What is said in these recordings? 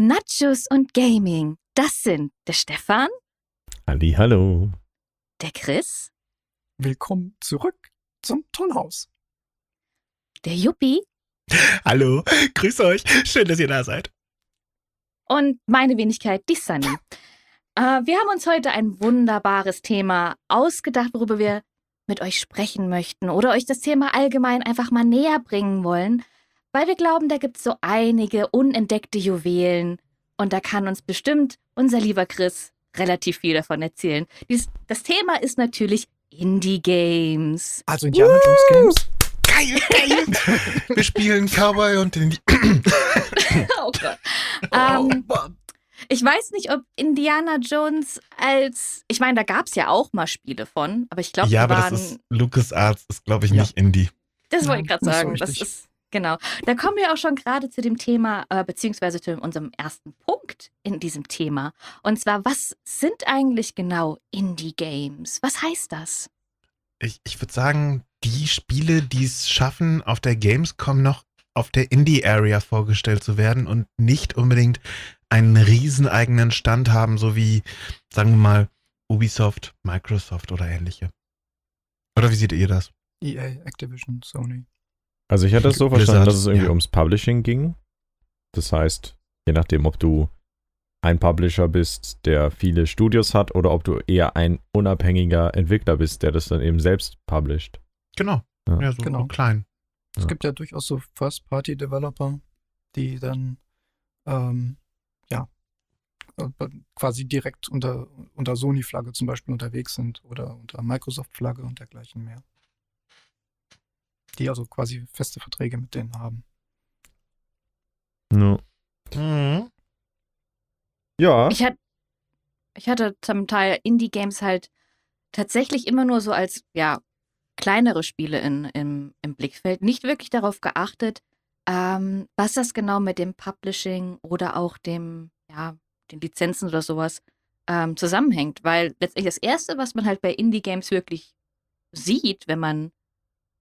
Nachos und Gaming. Das sind der Stefan, Ali, hallo. der Chris, Willkommen zurück zum Tollhaus. der Juppie Hallo, grüß euch. Schön, dass ihr da seid. und meine Wenigkeit, die Sunny. Äh, wir haben uns heute ein wunderbares Thema ausgedacht, worüber wir mit euch sprechen möchten oder euch das Thema allgemein einfach mal näher bringen wollen, weil wir glauben, da gibt es so einige unentdeckte Juwelen und da kann uns bestimmt unser lieber Chris relativ viel davon erzählen. Dies, das Thema ist natürlich Indie-Games. Also Indiana Jones Games. Geil, geil. Wir spielen Cowboy und den. oh Gott. Oh, Ähm, Mann. Ich weiß nicht, ob Indiana Jones als. Ich meine, da gab es ja auch mal Spiele von, aber ich glaube, ja, aber waren. das ist LucasArts, ist glaube ich Ja. nicht Indie. das wollte ich gerade sagen. das ist. Genau. Da kommen wir auch schon gerade zu dem Thema, äh, beziehungsweise zu unserem ersten Punkt in diesem Thema. Und zwar, was sind eigentlich genau Indie-Games? Was heißt das? Ich, ich würde sagen, die Spiele, die es schaffen, auf der Gamescom noch auf der Indie-Area vorgestellt zu werden und nicht unbedingt einen riesen eigenen Stand haben, so wie, sagen wir mal, Ubisoft, Microsoft oder ähnliche. Oder wie seht ihr das? EA, Activision, Sony. Also ich hatte es so Blizzard, verstanden, dass es irgendwie ja. ums Publishing ging. Das heißt, je nachdem, ob du ein Publisher bist, der viele Studios hat, oder ob du eher ein unabhängiger Entwickler bist, der das dann eben selbst publisht. Genau. Ja. Ja, so, Genau. klein. Es Ja. gibt ja durchaus so First-Party-Developer, die dann ähm, ja äh, quasi direkt unter, unter Sony-Flagge zum Beispiel unterwegs sind oder unter Microsoft-Flagge und dergleichen mehr. Die also quasi feste Verträge mit denen haben. Ja. Mhm. ja. Ich, hat, ich hatte zum Teil Indie-Games halt tatsächlich immer nur so als, ja, kleinere Spiele in, im, im Blickfeld. Nicht wirklich darauf geachtet, ähm, was das genau mit dem Publishing oder auch dem, ja, den Lizenzen oder sowas ähm, zusammenhängt. Weil letztlich das Erste, was man halt bei Indie-Games wirklich sieht, wenn man,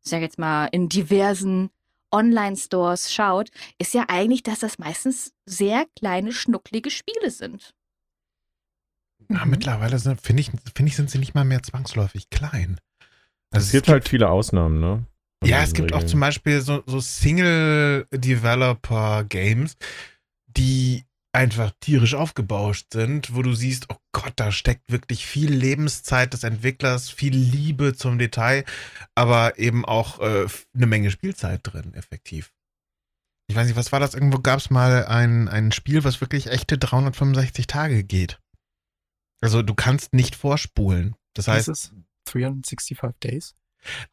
ich sag jetzt mal, in diversen Online-Stores schaut, ist ja eigentlich, dass das meistens sehr kleine, schnucklige Spiele sind. Ja, Mhm. mittlerweile sind, finde ich, finde ich, sind sie nicht mal mehr zwangsläufig klein. Also es gibt halt viele Ausnahmen, ne? Von Ja, es gibt auch zum Beispiel so, so Single-Developer-Games, die einfach tierisch aufgebauscht sind, wo du siehst, oh Gott, da steckt wirklich viel Lebenszeit des Entwicklers, viel Liebe zum Detail, aber eben auch äh, eine Menge Spielzeit drin, effektiv. Ich weiß nicht, was war das? Irgendwo gab es mal ein, ein Spiel, was wirklich echte 365 Tage geht. Also du kannst nicht vorspulen. Das heißt, Heißt es 365 Days?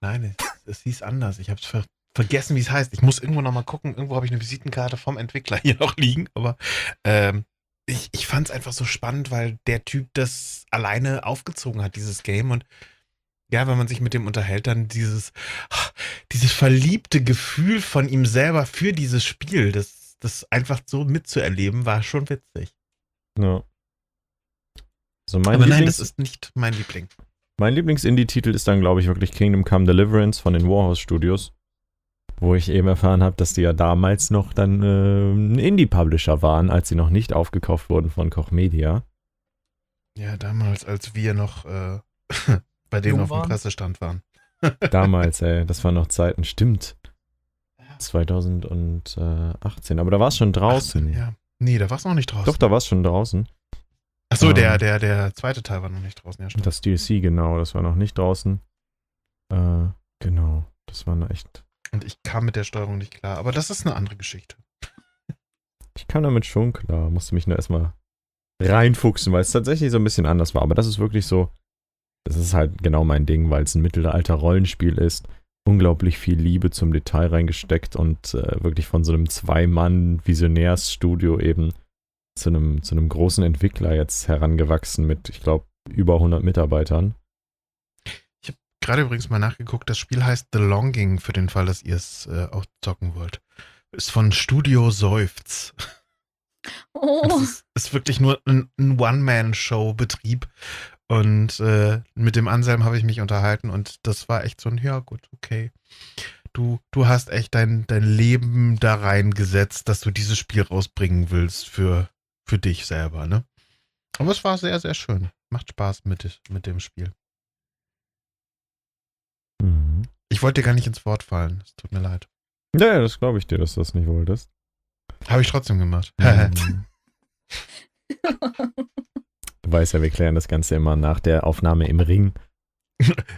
Nein, es, es hieß anders. Ich habe es ver vergessen, wie es heißt. Ich muss irgendwo noch mal gucken. Irgendwo habe ich eine Visitenkarte vom Entwickler hier noch liegen. Aber ähm, ich, ich fand es einfach so spannend, weil der Typ das alleine aufgezogen hat, dieses Game. Und ja, wenn man sich mit dem unterhält, dann dieses, dieses verliebte Gefühl von ihm selber für dieses Spiel, das, das einfach so mitzuerleben, war schon witzig. Ja. So mein Aber nein, Lieblings, das ist nicht mein Liebling. mein Lieblings-Indie-Titel ist dann, glaube ich, wirklich Kingdom Come Deliverance von den Warhouse Studios. Wo ich eben erfahren habe, dass die ja damals noch dann äh, ein Indie-Publisher waren, als sie noch nicht aufgekauft wurden von Koch Media. Ja, damals, als wir noch äh, bei denen Jung auf dem waren. Pressestand waren. Damals, ey, das waren noch Zeiten, stimmt. 2018, aber da war es schon draußen. 18, ja. Nee, da war es noch nicht draußen. Doch, da war es schon draußen. Achso, der, Ähm. der, der zweite Teil war noch nicht draußen, ja, stimmt. Das DLC, genau, das war noch nicht draußen. Äh, genau, das war eine echt. Und ich kam mit der Steuerung nicht klar. Aber das ist eine andere Geschichte. Ich kam damit schon klar, musste mich nur erstmal reinfuchsen, weil es tatsächlich so ein bisschen anders war. Aber das ist wirklich so, das ist halt genau mein Ding, weil es ein Mittelalter-Rollenspiel ist. Unglaublich viel Liebe zum Detail reingesteckt und äh, wirklich von so einem Zwei-Mann-Visionärsstudio eben zu einem, zu einem großen Entwickler jetzt herangewachsen mit, ich glaube, über 100 Mitarbeitern. Gerade übrigens mal nachgeguckt, das Spiel heißt The Longing, für den Fall, dass ihr es äh, auch zocken wollt. Ist von Studio Seufz. Oh, ist, ist wirklich nur ein, ein One-Man-Show-Betrieb. Und äh, mit dem Anselm habe ich mich unterhalten und das war echt so ein, ja gut, okay. Du, du hast echt dein, dein Leben da reingesetzt, dass du dieses Spiel rausbringen willst für für dich selber, ne? Aber es war sehr, sehr schön. Macht Spaß mit, mit dem Spiel. Mhm. Ich wollte dir gar nicht ins Wort fallen. Es tut mir leid. Ja, ja, das glaube ich dir, dass du das nicht wolltest. Habe ich trotzdem gemacht. Mhm. Du weißt ja, wir klären das Ganze immer nach der Aufnahme im Ring.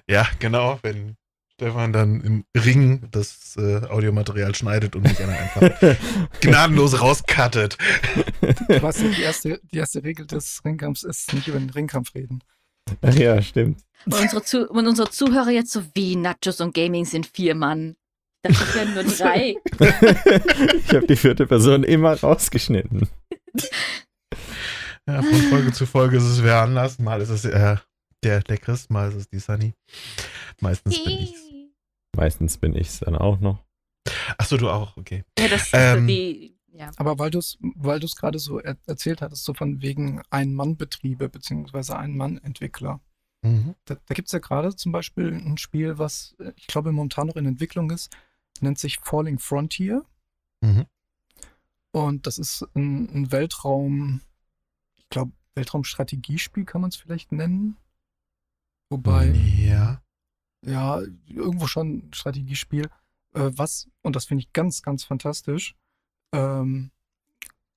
ja, genau. Wenn Stefan dann im Ring das äh, Audiomaterial schneidet und mich dann einfach gnadenlos weißt ja, die erste, die erste Regel des Ringkampfs ist nicht über den Ringkampf reden. Ach ja, stimmt. Und unsere, Zu und unsere Zuhörer jetzt so wie Nachos und Gaming sind vier Mann. Ich dachte, es wären nur drei. ich habe die vierte Person immer rausgeschnitten. Ja, von Folge zu Folge ist es wer anders. Mal ist es äh, der, der Chris, mal ist es die Sunny. Meistens bin ich's. Meistens bin ich es dann auch noch. Achso, du auch, okay. Ja, das ist Ähm, die. Ja. Aber weil du es weil du's gerade so er erzählt hattest, so von wegen Ein-Mann-Betriebe beziehungsweise Ein-Mann-Entwickler. Mhm. Da, da gibt es ja gerade zum Beispiel ein Spiel, was äh, ich glaube momentan noch in Entwicklung ist, nennt sich Falling Frontier. Mhm. Und das ist ein, ein Weltraum, ich glaube, Weltraumstrategiespiel kann man es vielleicht nennen. Wobei, Ja. ja, irgendwo schon ein Strategiespiel, äh, was, und das finde ich ganz, ganz fantastisch, ähm,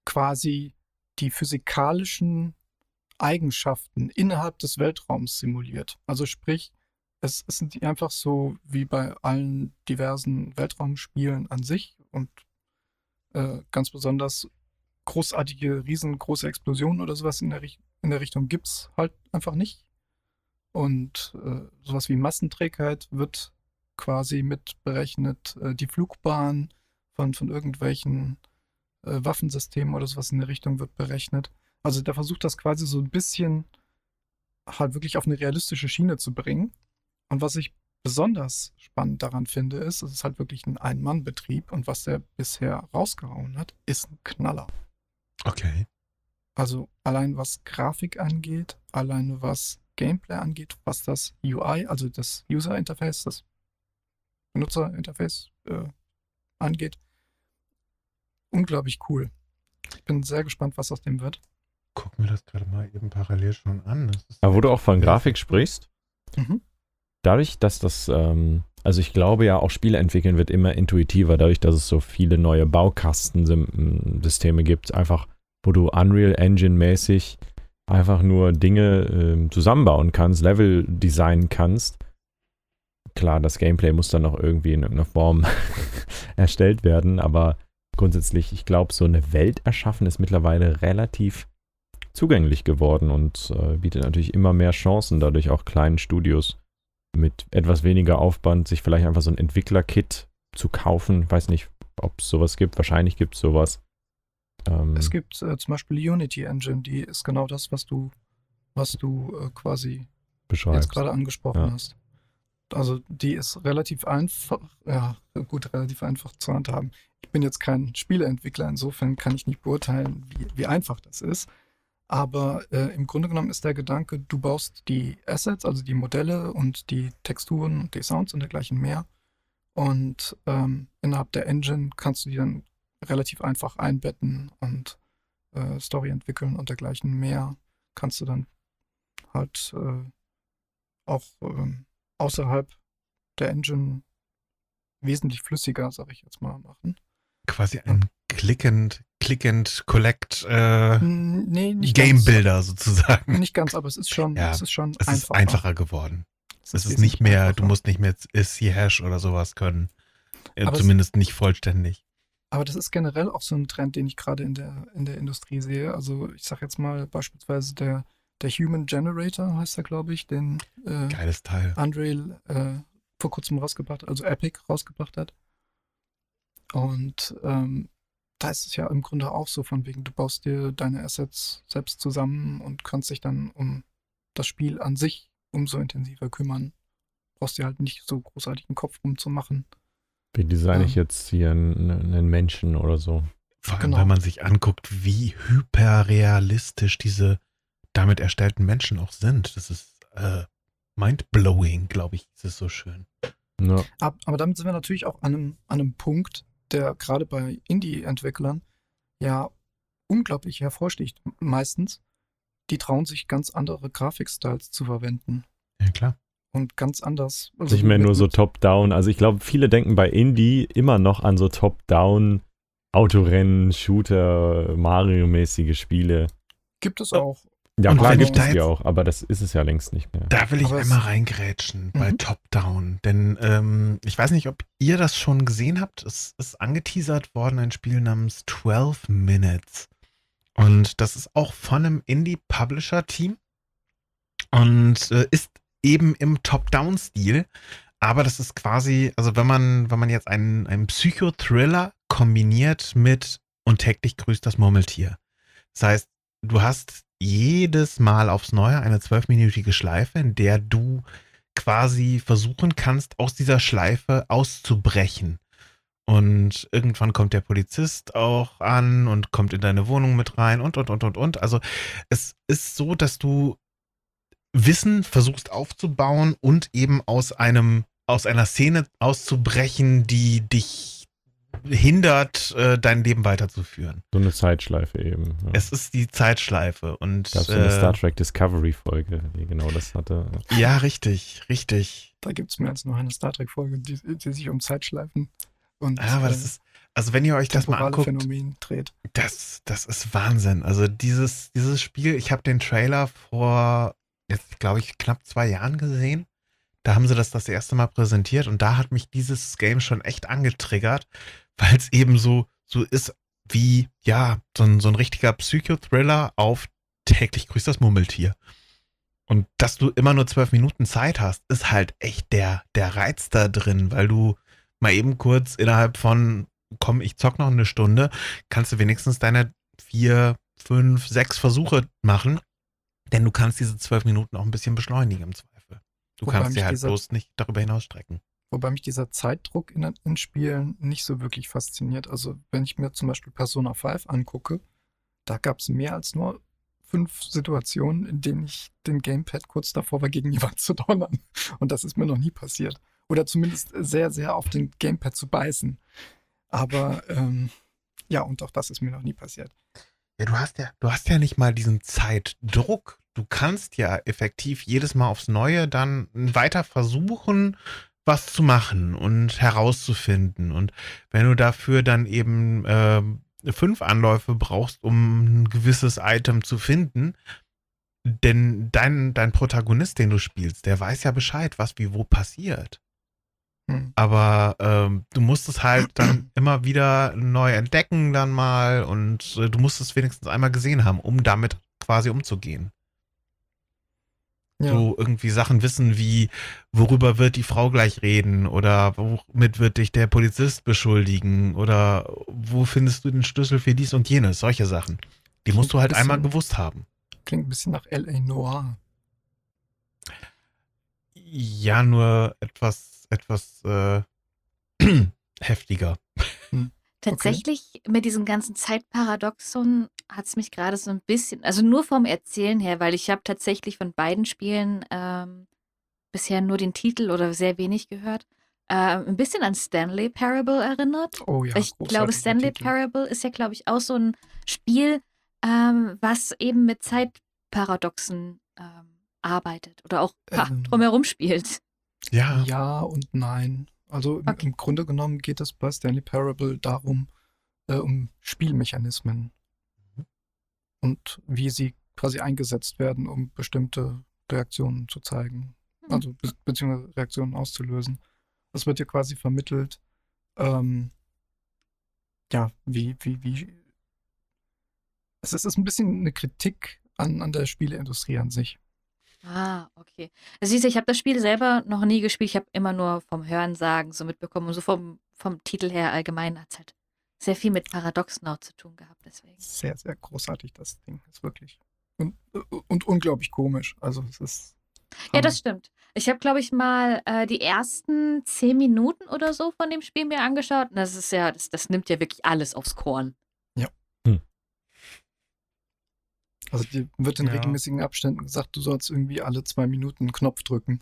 quasi die physikalischen Eigenschaften innerhalb des Weltraums simuliert. Also sprich, es, sind einfach so wie bei allen diversen Weltraumspielen an sich und äh, ganz besonders großartige, riesengroße Explosionen oder sowas in der, in der Richtung gibt es halt einfach nicht. Und äh, sowas wie Massenträgheit wird quasi mit berechnet. Äh, die Flugbahn von, von irgendwelchen äh, Waffensystemen oder sowas in der Richtung wird berechnet. Also der versucht das quasi so ein bisschen halt wirklich auf eine realistische Schiene zu bringen. Und was ich besonders spannend daran finde, ist, es ist halt wirklich ein Ein-Mann-Betrieb und was der bisher rausgehauen hat, ist ein Knaller. Okay. Also allein was Grafik angeht, allein was Gameplay angeht, was das UI, also das User Interface, das Benutzerinterface äh, angeht, unglaublich cool. Ich bin sehr gespannt, was aus dem wird. Guck mir das gerade mal eben parallel schon an. Das ist Aber wo du auch von Grafik sprichst, Mhm. dadurch, dass das, ähm, also ich glaube ja, auch Spiele entwickeln wird immer intuitiver, dadurch, dass es so viele neue Baukastensysteme gibt, einfach, wo du Unreal Engine-mäßig einfach nur Dinge ähm, zusammenbauen kannst, Level designen kannst. Klar, das Gameplay muss dann noch irgendwie in irgendeiner Form erstellt werden, aber grundsätzlich, ich glaube, so eine Welt erschaffen ist mittlerweile relativ zugänglich geworden und äh, bietet natürlich immer mehr Chancen, dadurch auch kleinen Studios mit etwas weniger Aufwand sich vielleicht einfach so ein Entwickler-Kit zu kaufen. Weiß nicht, ob es sowas gibt. Wahrscheinlich gibt es sowas. Ähm, Es gibt äh, zum Beispiel die Unity Engine, die ist genau das, was du, was du äh, quasi jetzt gerade angesprochen Ja. hast. Also die ist relativ einfach, ja, gut, relativ einfach zu handhaben. Ich bin jetzt kein Spieleentwickler, insofern kann ich nicht beurteilen, wie, wie einfach das ist. Aber äh, im Grunde genommen ist der Gedanke, du baust die Assets, also die Modelle und die Texturen und die Sounds und dergleichen mehr. Und ähm, innerhalb der Engine kannst du die dann relativ einfach einbetten und äh, Story entwickeln und dergleichen mehr. Kannst du dann halt äh, auch ähm, außerhalb der Engine wesentlich flüssiger, sag ich jetzt mal, machen. Quasi ein Click-and, Click-and Collect äh, Nee, Game Builder sozusagen. Nicht ganz, aber es ist schon, Ja, es ist schon Es ist einfacher. einfacher geworden. Es ist wesentlich nicht mehr, du einfacher. musst nicht mehr C-Hash oder sowas können. Äh, Aber es- Zumindest nicht vollständig. Aber das ist generell auch so ein Trend, den ich gerade in der, in der Industrie sehe. Also ich sag jetzt mal beispielsweise der, der Human Generator heißt er, glaube ich, den äh, Geiles Teil. Unreal äh, vor kurzem rausgebracht, also Epic rausgebracht hat. Und ähm, da ist es ja im Grunde auch so von wegen, du baust dir deine Assets selbst zusammen und kannst dich dann um das Spiel an sich umso intensiver kümmern. Brauchst dir halt nicht so großartig einen Kopf rumzumachen. Wie designe Ja. ich jetzt hier einen, einen Menschen oder so? Vor allem, genau. wenn man sich anguckt, wie hyperrealistisch diese damit erstellten Menschen auch sind. Das ist äh, mind-blowing, glaube ich, ist es so schön. Ja. Ab, aber damit sind wir natürlich auch an einem, an einem Punkt, der gerade bei Indie-Entwicklern ja unglaublich hervorsticht, meistens, die trauen sich ganz andere Grafikstyles zu verwenden. Ja, klar. Und ganz anders. Also nicht mehr nur so top-down. Also ich glaube, viele denken bei Indie immer noch an so top-down Autorennen, Shooter, Mario-mäßige Spiele. Gibt es auch. Ja, Und klar gibt es die jetzt- auch, aber das ist es ja längst nicht mehr. Da will ich Aber einmal reingrätschen bei Mhm. Top-Down. Denn ähm, ich weiß nicht, ob ihr das schon gesehen habt. Es ist angeteasert worden, ein Spiel namens 12 Minutes. Und das ist auch von einem Indie-Publisher-Team. Und äh, ist eben im Top-Down-Stil. Aber das ist quasi, also wenn man, wenn man jetzt einen, einen Psychothriller kombiniert mit und täglich grüßt das Murmeltier. Das heißt, du hast jedes Mal aufs Neue eine zwölfminütige Schleife, in der du quasi versuchen kannst, aus dieser Schleife auszubrechen. Und irgendwann kommt der Polizist auch an und kommt in deine Wohnung mit rein und, und, und, und, und. Also es ist so, dass du Wissen versuchst aufzubauen und eben aus einem, aus einer Szene auszubrechen, die dich hindert, äh, dein Leben weiterzuführen. So eine Zeitschleife eben. Ja. Es ist die Zeitschleife und gab so eine äh, Star Trek Discovery Folge, die genau das hatte. ja, richtig, richtig. Da gibt es mehr als nur eine Star Trek-Folge, die, die sich um Zeitschleifen und Ja, aber das äh, ist, also wenn ihr euch das mal anguckt, Phänomen dreht. das, das ist Wahnsinn. Also dieses, dieses Spiel, ich habe den Trailer vor, jetzt glaube ich, knapp zwei Jahren gesehen. Da haben sie das das erste Mal präsentiert und da hat mich dieses Game schon echt angetriggert, weil es eben so, so ist wie, ja, so ein, so ein richtiger Psychothriller auf täglich grüßt das Murmeltier. Und dass du immer nur zwölf Minuten Zeit hast, ist halt echt der, der Reiz da drin, weil du mal eben kurz innerhalb von, komm, ich zock noch eine Stunde, kannst du wenigstens deine vier, fünf, sechs Versuche machen, denn du kannst diese zwölf Minuten auch ein bisschen beschleunigen im Zweifel. Du Wobei kannst sie halt bloß nicht darüber hinaus strecken. Wobei mich dieser Zeitdruck in, in Spielen nicht so wirklich fasziniert. Also wenn ich mir zum Beispiel Persona 5 angucke, da gab es mehr als nur fünf Situationen, in denen ich den Gamepad kurz davor war, gegen Wand zu donnern. Und das ist mir noch nie passiert. Oder zumindest sehr, sehr auf den Gamepad zu beißen. Aber ähm, ja, und auch das ist mir noch nie passiert. Ja, du hast ja, du hast ja nicht mal diesen Zeitdruck. Du kannst ja effektiv jedes Mal aufs Neue dann weiter versuchen, was zu machen und herauszufinden. Und wenn du dafür dann eben ähm, fünf Anläufe brauchst, um ein gewisses Item zu finden, denn dein, dein Protagonist, den du spielst, der weiß ja Bescheid, was wie wo passiert. Hm. Aber ähm, du musst es halt dann immer wieder neu entdecken dann mal und äh, du musst es wenigstens einmal gesehen haben, um damit quasi umzugehen. Ja. So irgendwie Sachen wissen wie, worüber wird die Frau gleich reden oder womit wird dich der Polizist beschuldigen oder wo findest du den Schlüssel für dies und jenes, solche Sachen. Die musst du halt Bisschen- einmal gewusst haben. Klingt ein bisschen nach L.A. Noir. Ja, nur etwas, etwas äh, heftiger. Tatsächlich mit diesem ganzen Zeitparadoxon hat es mich gerade so ein bisschen, also nur vom Erzählen her, weil ich habe tatsächlich von beiden Spielen ähm, bisher nur den Titel oder sehr wenig gehört, äh, ein bisschen an Stanley Parable erinnert. Oh ja, ich glaube, Stanley Titel. Parable ist ja, glaube ich, auch so ein Spiel, ähm, was eben mit Zeitparadoxen ähm, arbeitet oder auch ha, Ähm. drumherum spielt. Ja, Ja und nein. Also im, Okay. im Grunde genommen geht es bei Stanley Parable darum, äh, um Spielmechanismen und wie sie quasi eingesetzt werden, um bestimmte Reaktionen zu zeigen. Hm. Also be beziehungsweise Reaktionen auszulösen. Das wird hier quasi vermittelt, ähm, ja, wie, wie, wie. Es ist, es ist ein bisschen eine Kritik an, an der Spieleindustrie an sich. Ah, okay. Also siehst du, ich habe das Spiel selber noch nie gespielt. Ich habe immer nur vom Hörensagen so mitbekommen. Und so vom, vom Titel her allgemein hat es halt sehr viel mit Paradoxen auch zu tun gehabt. Deswegen. Sehr, sehr großartig, das Ding. Ist wirklich. Und, und unglaublich komisch. Also es ist. Ja, ähm, das stimmt. Ich habe, glaube ich, mal äh, die ersten zehn Minuten oder so von dem Spiel mir angeschaut. Und das ist ja, das, das nimmt ja wirklich alles aufs Korn. Also dir wird in Ja. regelmäßigen Abständen gesagt, du sollst irgendwie alle zwei Minuten einen Knopf drücken.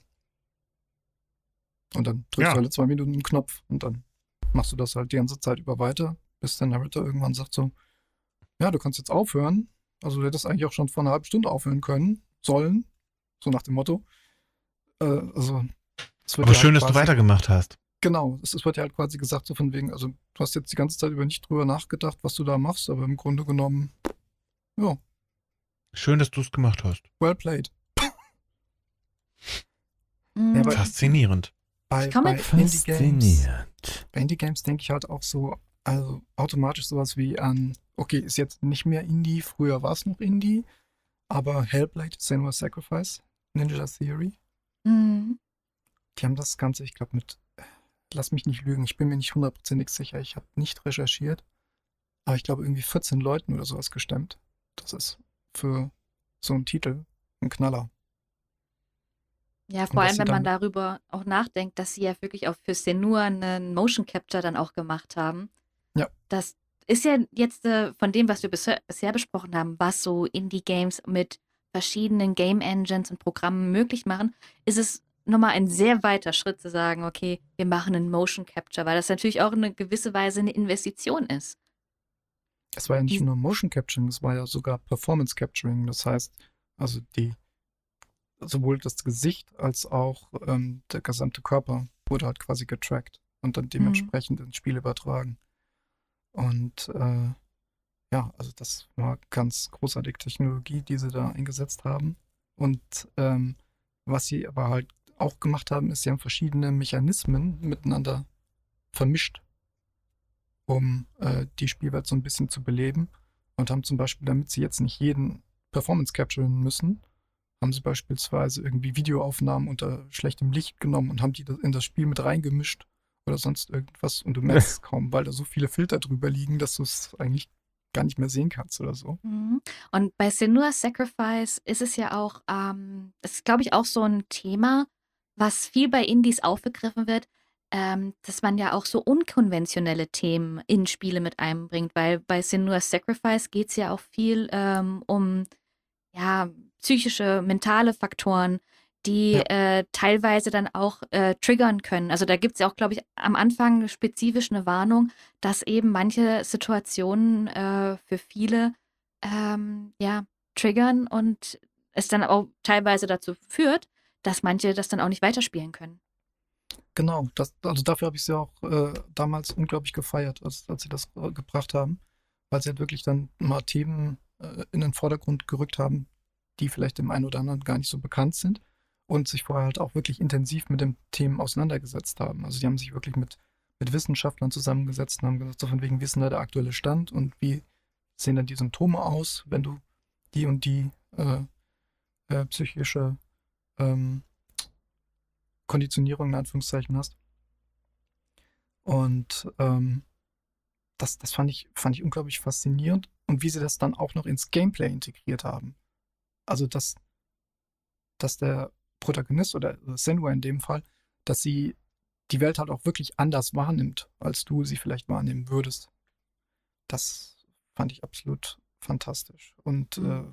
Und dann drückst Ja. du alle zwei Minuten einen Knopf und dann machst du das halt die ganze Zeit über weiter, bis der Narrator irgendwann sagt so, ja, du kannst jetzt aufhören. Also du hättest eigentlich auch schon vor einer halben Stunde aufhören können, sollen, so nach dem Motto. Äh, also, es wird Aber ja schön, halt dass du weitergemacht hast. Genau, es es wird ja halt quasi gesagt, so von wegen, also du hast jetzt die ganze Zeit über nicht drüber nachgedacht, was du da machst, aber im Grunde genommen, ja, Schön, dass du es gemacht hast. well played. Mhm. Ja, Faszinierend. Bei, Ich komme- bei Indie-Games bei Indie-Games denke ich halt auch so, also automatisch sowas wie an, okay, ist jetzt nicht mehr Indie, früher war es noch Indie, aber Hellblade, Senua's Sacrifice, Ninja Theory, Mhm. die haben das Ganze, ich glaube, mit, lass mich nicht lügen, ich bin mir nicht hundertprozentig sicher, ich habe nicht recherchiert, aber ich glaube, irgendwie 14 Leuten oder sowas gestemmt. Das ist für so einen Titel ein Knaller. Ja, vor allem, wenn man darüber auch nachdenkt, dass sie ja wirklich auch für Senua einen Motion Capture dann auch gemacht haben. Ja. Das ist ja jetzt äh, von dem, was wir bisher, bisher besprochen haben, was so Indie-Games mit verschiedenen Game Engines und Programmen möglich machen, ist es nochmal ein sehr weiter Schritt zu sagen, okay, wir machen einen Motion Capture, weil das natürlich auch in eine gewisse Weise eine Investition ist. Es war ja nicht Die- nur Motion Capturing, es war ja sogar Performance Capturing. Das heißt, also die sowohl das Gesicht als auch ähm, der gesamte Körper wurde halt quasi getrackt und dann dementsprechend ins Spiel übertragen. Und äh, ja, also das war ganz großartige Technologie, die sie da eingesetzt haben. Und ähm, was sie aber halt auch gemacht haben, ist, sie haben verschiedene Mechanismen miteinander vermischt, um äh, die Spielwelt so ein bisschen zu beleben. Und haben zum Beispiel, damit sie jetzt nicht jeden Performance capturen müssen, haben sie beispielsweise irgendwie Videoaufnahmen unter schlechtem Licht genommen und haben die in das Spiel mit reingemischt oder sonst irgendwas. Und du merkst es kaum, weil da so viele Filter drüber liegen, dass du es eigentlich gar nicht mehr sehen kannst oder so. Mhm. Und bei Senua's Sacrifice ist es ja auch, ähm, das ist glaube ich auch so ein Thema, was viel bei Indies aufgegriffen wird, ähm, dass man ja auch so unkonventionelle Themen in Spiele mit einbringt, weil bei Senua's Sacrifice geht es ja auch viel ähm, um ja, psychische, mentale Faktoren, die Ja. äh, teilweise dann auch äh, triggern können. Also da gibt es ja auch, glaube ich, am Anfang spezifisch eine Warnung, dass eben manche Situationen äh, für viele ähm, ja, triggern und es dann auch teilweise dazu führt, dass manche das dann auch nicht weiterspielen können. Genau, das, also dafür habe ich sie auch äh, damals unglaublich gefeiert, als, als sie das äh, gebracht haben, weil sie halt wirklich dann mal Themen äh, in den Vordergrund gerückt haben, die vielleicht dem einen oder anderen gar nicht so bekannt sind und sich vorher halt auch wirklich intensiv mit den Themen auseinandergesetzt haben. Also die haben sich wirklich mit, mit Wissenschaftlern zusammengesetzt und haben gesagt, so von wegen, da der aktuelle Stand und wie sehen dann die Symptome aus, wenn du die und die äh, äh, psychische ähm, Konditionierung in Anführungszeichen hast. Und ähm, das, das fand ich, fand ich unglaublich faszinierend und wie sie das dann auch noch ins Gameplay integriert haben. Also, dass, dass der Protagonist oder Senua in dem Fall, dass sie die Welt halt auch wirklich anders wahrnimmt, als du sie vielleicht wahrnehmen würdest. Das fand ich absolut fantastisch. Und äh,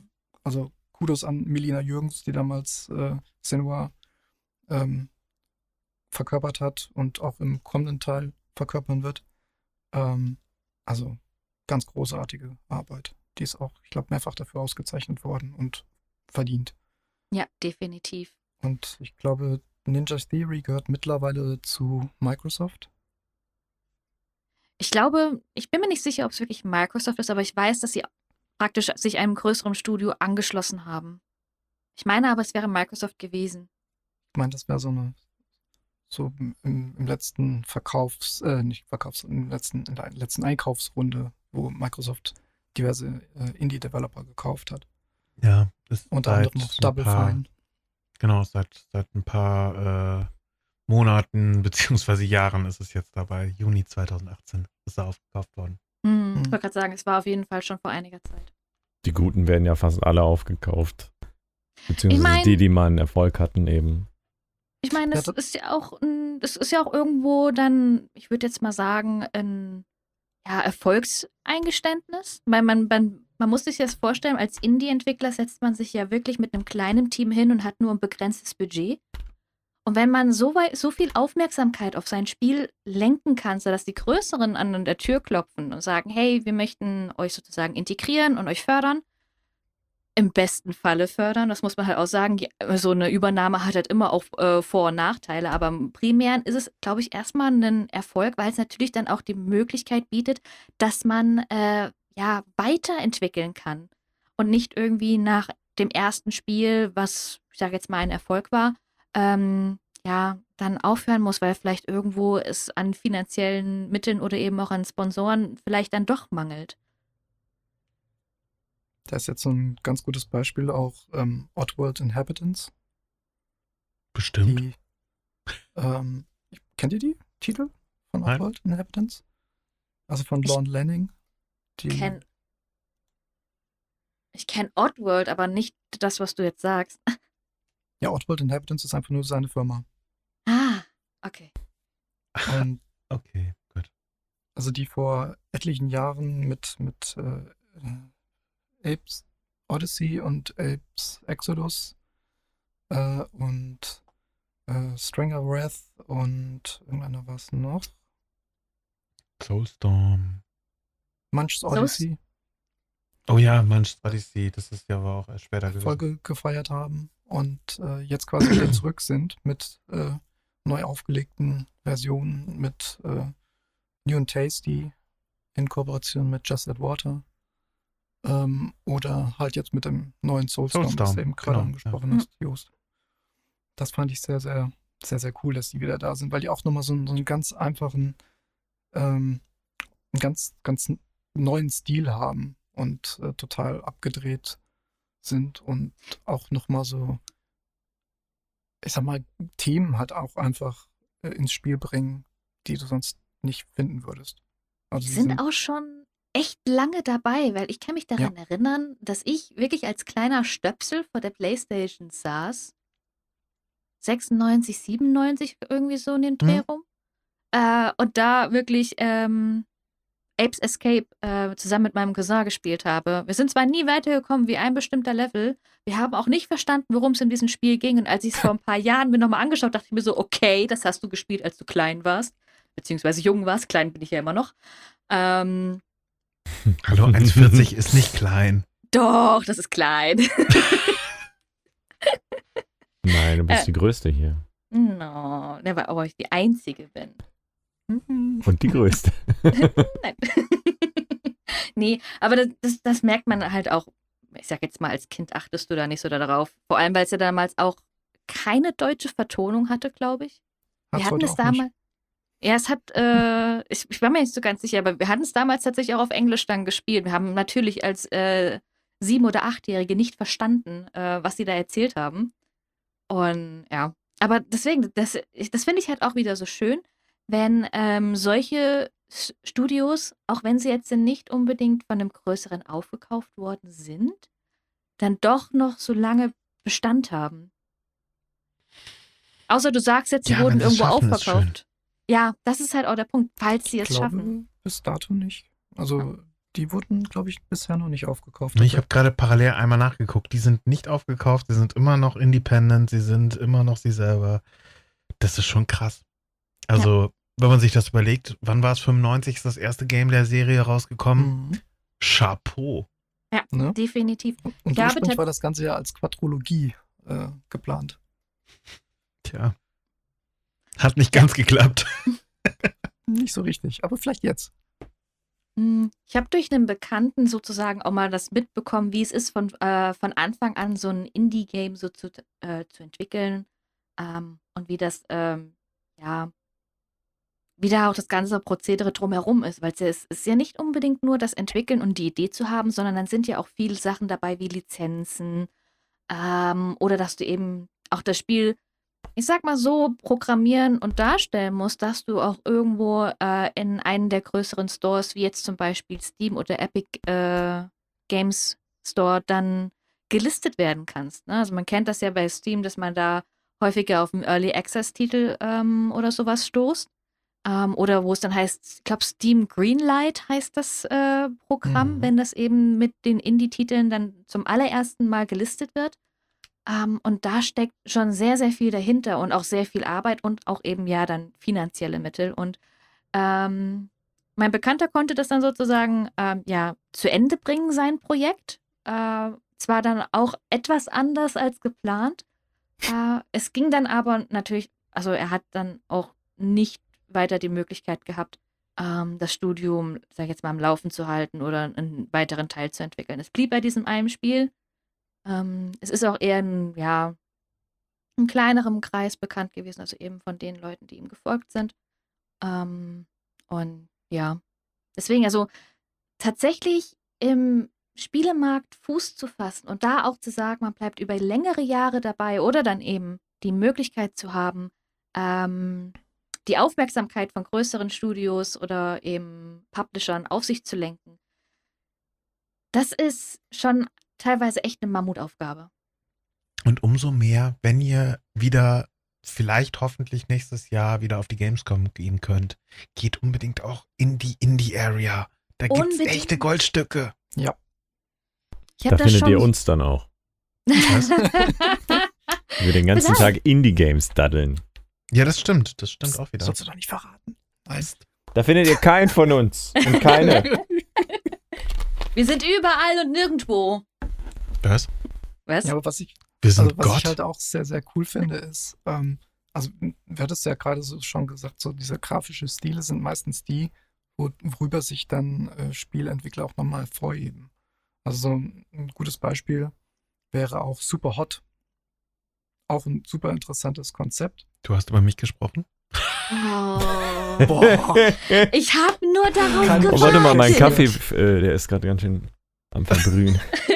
also Kudos an Melina Jürgens, die damals äh, Senua ähm, verkörpert hat und auch im kommenden Teil verkörpern wird. Ähm, also ganz großartige Arbeit. Die ist auch, ich glaube, mehrfach dafür ausgezeichnet worden und verdient. Ja, definitiv. Und ich glaube, Ninja Theory gehört mittlerweile zu Microsoft. Ich glaube, ich bin mir nicht sicher, ob es wirklich Microsoft ist, aber ich weiß, dass sie praktisch sich einem größeren Studio angeschlossen haben. Ich meine aber, es wäre Microsoft gewesen. Ich meine, das wäre so eine, so im, im letzten Verkaufs, äh, nicht Verkaufs, im letzten, in der letzten Einkaufsrunde, wo Microsoft diverse äh, Indie-Developer gekauft hat. Ja, ist Unter seit anderem auch Double paar, Fine. Genau, seit, seit ein paar äh, Monaten beziehungsweise Jahren ist es jetzt dabei. Juni 2018 ist er aufgekauft worden. Hm, Mhm. Ich wollte gerade sagen, es war auf jeden Fall schon vor einiger Zeit. Die Guten werden ja fast alle aufgekauft. Beziehungsweise Ich mein- die, die mal einen Erfolg hatten, eben. Ich meine, Ja, das das- ist ja auch, ein- das ist ja auch irgendwo dann, ich würde jetzt mal sagen, ein ja, Erfolgseingeständnis. Weil man, man, man muss sich das vorstellen, als Indie-Entwickler setzt man sich ja wirklich mit einem kleinen Team hin und hat nur ein begrenztes Budget. Und wenn man so, weit, so viel Aufmerksamkeit auf sein Spiel lenken kann, sodass die Größeren an der Tür klopfen und sagen, hey, wir möchten euch sozusagen integrieren und euch fördern, im besten Falle fördern, das muss man halt auch sagen, die, so eine Übernahme hat halt immer auch äh, Vor- und Nachteile, aber im Primären ist es, glaube ich, erstmal ein Erfolg, weil es natürlich dann auch die Möglichkeit bietet, dass man äh, ja weiterentwickeln kann und nicht irgendwie nach dem ersten Spiel, was ich sage jetzt mal ein Erfolg war, ähm, ja, dann aufhören muss, weil vielleicht irgendwo es an finanziellen Mitteln oder eben auch an Sponsoren vielleicht dann doch mangelt. Da ist jetzt so ein ganz gutes Beispiel auch ähm, Oddworld Inhabitants. Bestimmt. Die, ähm, kennt ihr die Titel von Nein. Oddworld Inhabitants? Also von Ich Lorne Lanning. Die, kenn, ich kenne Oddworld, aber nicht das, was du jetzt sagst. ja, Oddworld Inhabitants ist einfach nur seine Firma. Ah, okay. Und Okay, gut. also die vor etlichen Jahren mit, mit äh, Apes Odyssey und Apes Exodus äh, und äh, Stringer Wrath und irgendeiner war es noch. Soulstorm. Munch's Odyssey Oh ja, Manch Odyssey, das ist ja aber auch erst später gewesen. Folge gefeiert haben und äh, jetzt quasi wieder zurück sind mit äh, neu aufgelegten Versionen mit äh, New and Tasty in Kooperation mit Just Add Water ähm, oder halt jetzt mit dem neuen Soulstorm, Soulstorm, du eben gerade genau, angesprochen ja. hast, Just. Das fand ich sehr, sehr, sehr, sehr cool, dass die wieder da sind, weil die auch nochmal so, einen- so einen ganz einfachen, ähm, einen ganz, ganz neuen Stil haben und äh, total abgedreht sind und auch nochmal so, ich sag mal, Themen halt auch einfach äh, ins Spiel bringen, die du sonst nicht finden würdest. Also Die die sind auch schon echt lange dabei, weil ich kann mich daran erinnern, dass ich wirklich als kleiner Stöpsel vor der Playstation saß. 96, 97, irgendwie so in den Dreh Mhm. rum. Äh, und da wirklich ähm, Apes Escape äh, zusammen mit meinem Cousin gespielt habe. Wir sind zwar nie weitergekommen wie ein bestimmter Level. Wir haben auch nicht verstanden, worum es in diesem Spiel ging. Und als ich es vor ein paar Jahren mir nochmal angeschaut, dachte ich mir so, okay, das hast du gespielt, als du klein warst. Beziehungsweise jung warst. Klein bin ich ja immer noch. Ähm, Hallo, 1,40 ist nicht klein. doch, das ist klein. Nein, du bist Äh. die Größte hier. no, ne, weil aber ich die Einzige bin. Und die Größte. Nein. nee, aber das, das, das merkt man halt auch. Ich sag jetzt mal, als Kind achtest du da nicht so darauf. Vor allem, weil es ja damals auch keine deutsche Vertonung hatte, glaube ich. Wir Hat's hatten es auch nicht. Ja, es hat, äh, ich, ich war mir nicht so ganz sicher, aber wir hatten es damals tatsächlich auch auf Englisch dann gespielt. Wir haben natürlich als äh, sieben- oder achtjährige nicht verstanden, äh, was sie da erzählt haben. Und ja, aber deswegen, das, das finde ich halt auch wieder so schön, wenn ähm, solche Studios, auch wenn sie jetzt nicht unbedingt von einem größeren aufgekauft worden sind, dann doch noch so lange Bestand haben. Außer du sagst jetzt, sie Ja, wurden irgendwo aufverkauft. Ja, das ist halt auch der Punkt, falls sie Ich es glaube, schaffen. bis dato nicht. Also die wurden, glaube ich, bisher noch nicht aufgekauft. Ich habe gerade parallel einmal nachgeguckt. Die sind nicht aufgekauft, sie sind immer noch independent, sie sind immer noch sie selber. Das ist schon krass. Also, wenn man sich das überlegt, wann war es 95 ist das erste Game der Serie rausgekommen? Mhm. Chapeau. Ne? Definitiv. Und Ich glaube, war das Ganze ja als Quadrologie äh, geplant. Tja. Hat nicht ganz geklappt. Nicht so richtig, aber vielleicht jetzt. Hm, Ich habe durch einen Bekannten sozusagen auch mal das mitbekommen, wie es ist, von, äh, von Anfang an so ein Indie-Game so zu, äh, zu entwickeln ähm, und wie das, ähm, ja, wie da auch das ganze Prozedere drumherum ist, weil es ja- es ist ja nicht unbedingt nur das Entwickeln und die Idee zu haben, sondern dann sind ja auch viele Sachen dabei wie Lizenzen ähm, oder dass du eben auch das Spiel, ich sag mal so, programmieren und darstellen musst, dass du auch irgendwo äh, in einen der größeren Stores, wie jetzt zum Beispiel Steam oder Epic äh, Games Store, dann gelistet werden kannst. Ne? Also man kennt das ja bei Steam, dass man da häufiger auf einen Early Access Titel ähm, oder sowas stoßt. Ähm, oder wo es dann heißt, ich glaube Steam Greenlight heißt das äh, Programm, Mhm. wenn das eben mit den Indie-Titeln dann zum allerersten Mal gelistet wird. Ähm, und da steckt schon sehr, sehr viel dahinter und auch sehr viel Arbeit und auch eben ja dann finanzielle Mittel. Und ähm, mein Bekannter konnte das dann sozusagen ähm, ja zu Ende bringen, sein Projekt. Äh, zwar dann auch etwas anders als geplant. Äh, es ging dann aber natürlich, also er hat dann auch nicht weiter die Möglichkeit gehabt, ähm, das Studium, sag ich jetzt mal, am Laufen zu halten oder einen weiteren Teil zu entwickeln. Es blieb bei diesem einen Spiel. Ähm, es ist auch eher ein, ja, in kleinerem Kreis bekannt gewesen, also eben von den Leuten, die ihm gefolgt sind. Ähm, und ja, deswegen, also tatsächlich im Spielemarkt Fuß zu fassen und da auch zu sagen, man bleibt über längere Jahre dabei oder dann eben die Möglichkeit zu haben, ähm, die Aufmerksamkeit von größeren Studios oder eben Publishern auf sich zu lenken. Das ist schon teilweise echt eine Mammutaufgabe. Und umso mehr, wenn ihr wieder vielleicht hoffentlich nächstes Jahr wieder auf die Gamescom gehen könnt, geht unbedingt auch in die Indie-Area. Da gibt es echte Goldstücke. Ja. Ich Da findet schon. ihr uns dann auch. Was? Wir den ganzen. Tag Indie-Games daddeln. Ja, das stimmt. Das stimmt auch wieder. Sollst du doch nicht verraten. Nein. Da findet ihr keinen von uns. Und keine. Wir sind überall und nirgendwo. Was? Was? Ja, aber was ich, Wir sind also was Gott. ich halt auch sehr, sehr cool finde, ist, ähm, also du hattest ja gerade so schon gesagt, so diese grafische Stile sind meistens die, wo, worüber sich dann äh, Spielentwickler auch nochmal vorheben. Also so ein, ein gutes Beispiel wäre auch Super Hot. Auch ein super interessantes Konzept. du hast über mich gesprochen? Oh. Boah. Ich habe nur darauf Kann- gewartet. Oh, warte mal, mein Kaffee, äh, der ist gerade ganz schön am Verbrühen.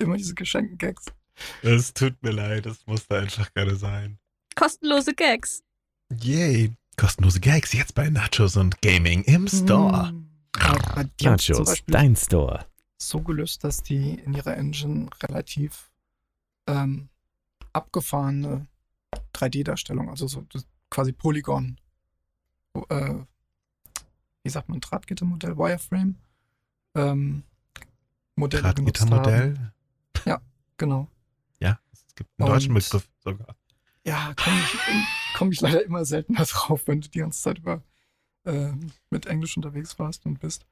Immer diese Geschenken-Gags. Es tut mir leid, es musste einfach gerade sein. Kostenlose Gags. Yay. Kostenlose Gags jetzt bei Nachos und Gaming im Store. Mm. Zum Nachos, dein Store. so gelöst, dass die in ihrer Engine relativ ähm, abgefahrene 3D-Darstellung, also so das quasi Polygon, äh, wie sagt man, Drahtgittermodell, Wireframe, ähm, Modelle. Drahtgittermodell. Genau. Ja, es gibt einen deutschen Und- Begriff sogar. Ja, komme ich, komm ich leider immer seltener drauf, wenn du die ganze Zeit über äh, mit Englisch unterwegs warst und bist.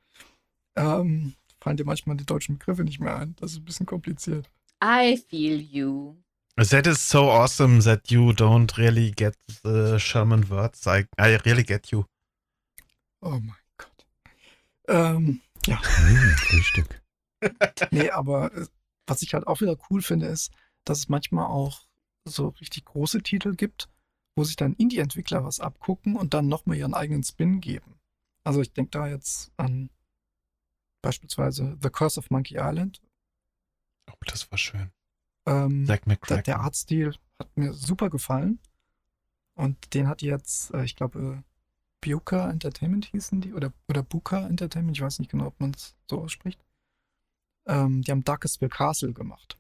Ähm, fallen dir manchmal die deutschen Begriffe nicht mehr ein. Das ist ein bisschen kompliziert. I feel you. That is so awesome that you don't really get the Sherman words. I, I really get you. Oh mein Gott. Ähm, Hm, Frühstück. nee, aber äh, was ich halt auch wieder cool finde, ist, dass es manchmal auch so richtig große Titel gibt, wo sich dann Indie-Entwickler was abgucken und dann nochmal ihren eigenen Spin geben. Also ich denke da jetzt an beispielsweise The Curse of Monkey Island. Oh, das war schön. Ähm, Zack der, McCracken. der Artstil hat mir super gefallen. Und den hat jetzt, äh, ich glaube, Buka Entertainment hießen die, oder, oder Buka Entertainment, ich weiß nicht genau, ob man es so ausspricht. Ähm, die haben Darkestville Castle gemacht.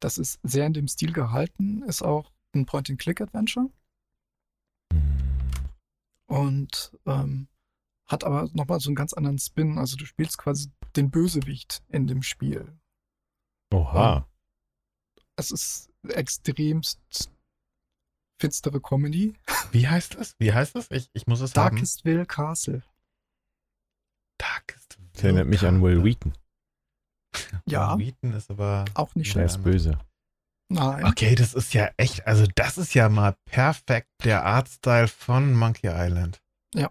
Das ist sehr in dem Stil gehalten, ist auch ein Point-and-Click-Adventure und ähm, hat aber nochmal so einen ganz anderen Spin. Also du spielst quasi den Bösewicht in dem Spiel. Oha. Es ist extremst finstere Comedy. Wie heißt das? Wie heißt das? Ich, ich muss es haben. Darkestville Castle. Darkest. Das erinnert mich an Will Wheaton. Ja, Wheaton ist aber. auch nicht Der schlecht. ist böse. Nein. Okay, das ist ja echt, also das ist ja mal perfekt der Artstyle von Monkey Island. Ja.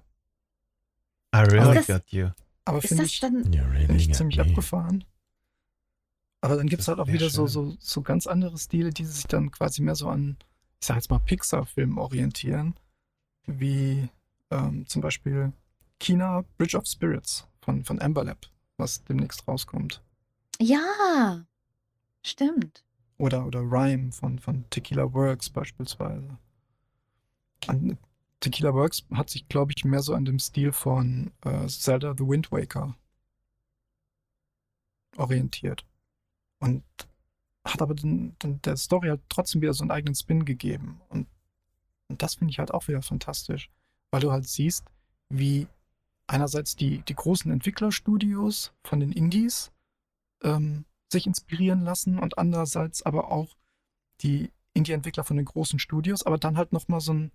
I really das- got you. Aber Ist finde das ich, dann. Find ich ziemlich me. abgefahren. Aber dann gibt es halt auch wieder so, so, so ganz andere Stile, die sich dann quasi mehr so an, ich sag jetzt mal, Pixar-Filmen orientieren. Wie ähm, zum Beispiel China Bridge of Spirits von, von Amber Lab, was demnächst rauskommt. Ja, stimmt. Oder, oder Rhyme von, von Tequila Works beispielsweise. An, Tequila Works hat sich, glaube ich, mehr so an dem Stil von äh, Zelda The Wind Waker orientiert. Und hat aber den, den, der Story halt trotzdem wieder so einen eigenen Spin gegeben. Und, und das finde ich halt auch wieder fantastisch, weil du halt siehst, wie einerseits die, die großen Entwicklerstudios von den Indies ähm, sich inspirieren lassen und andererseits aber auch die Indie-Entwickler von den großen Studios, aber dann halt nochmal so ein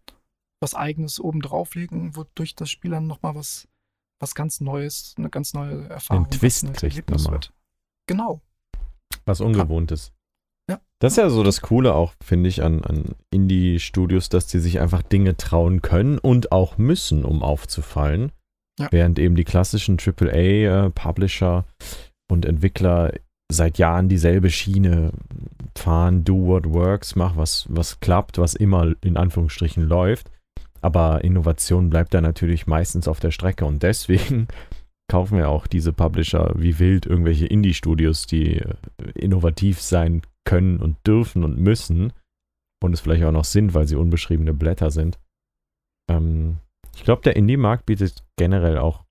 was Eigenes oben drauflegen, wodurch das Spiel dann nochmal was, was ganz Neues, eine ganz neue Erfahrung, Den Twist kriegt Erlebnis nochmal. wird. Genau. Was Ungewohntes. Ja. Das ist ja so das Coole auch, finde ich, an, an Indie-Studios, dass die sich einfach Dinge trauen können und auch müssen, um aufzufallen. Ja. Während eben die klassischen AAA-Publisher und Entwickler seit Jahren dieselbe Schiene fahren, do what works, mach was, was klappt, was immer in Anführungsstrichen läuft. Aber Innovation bleibt da natürlich meistens auf der Strecke und deswegen kaufen wir auch diese Publisher wie wild irgendwelche Indie-Studios, die äh, innovativ sein können und dürfen und müssen und es vielleicht auch noch sind, weil sie unbeschriebene Blätter sind. Ähm, ich glaube, der Indie-Markt bietet generell auch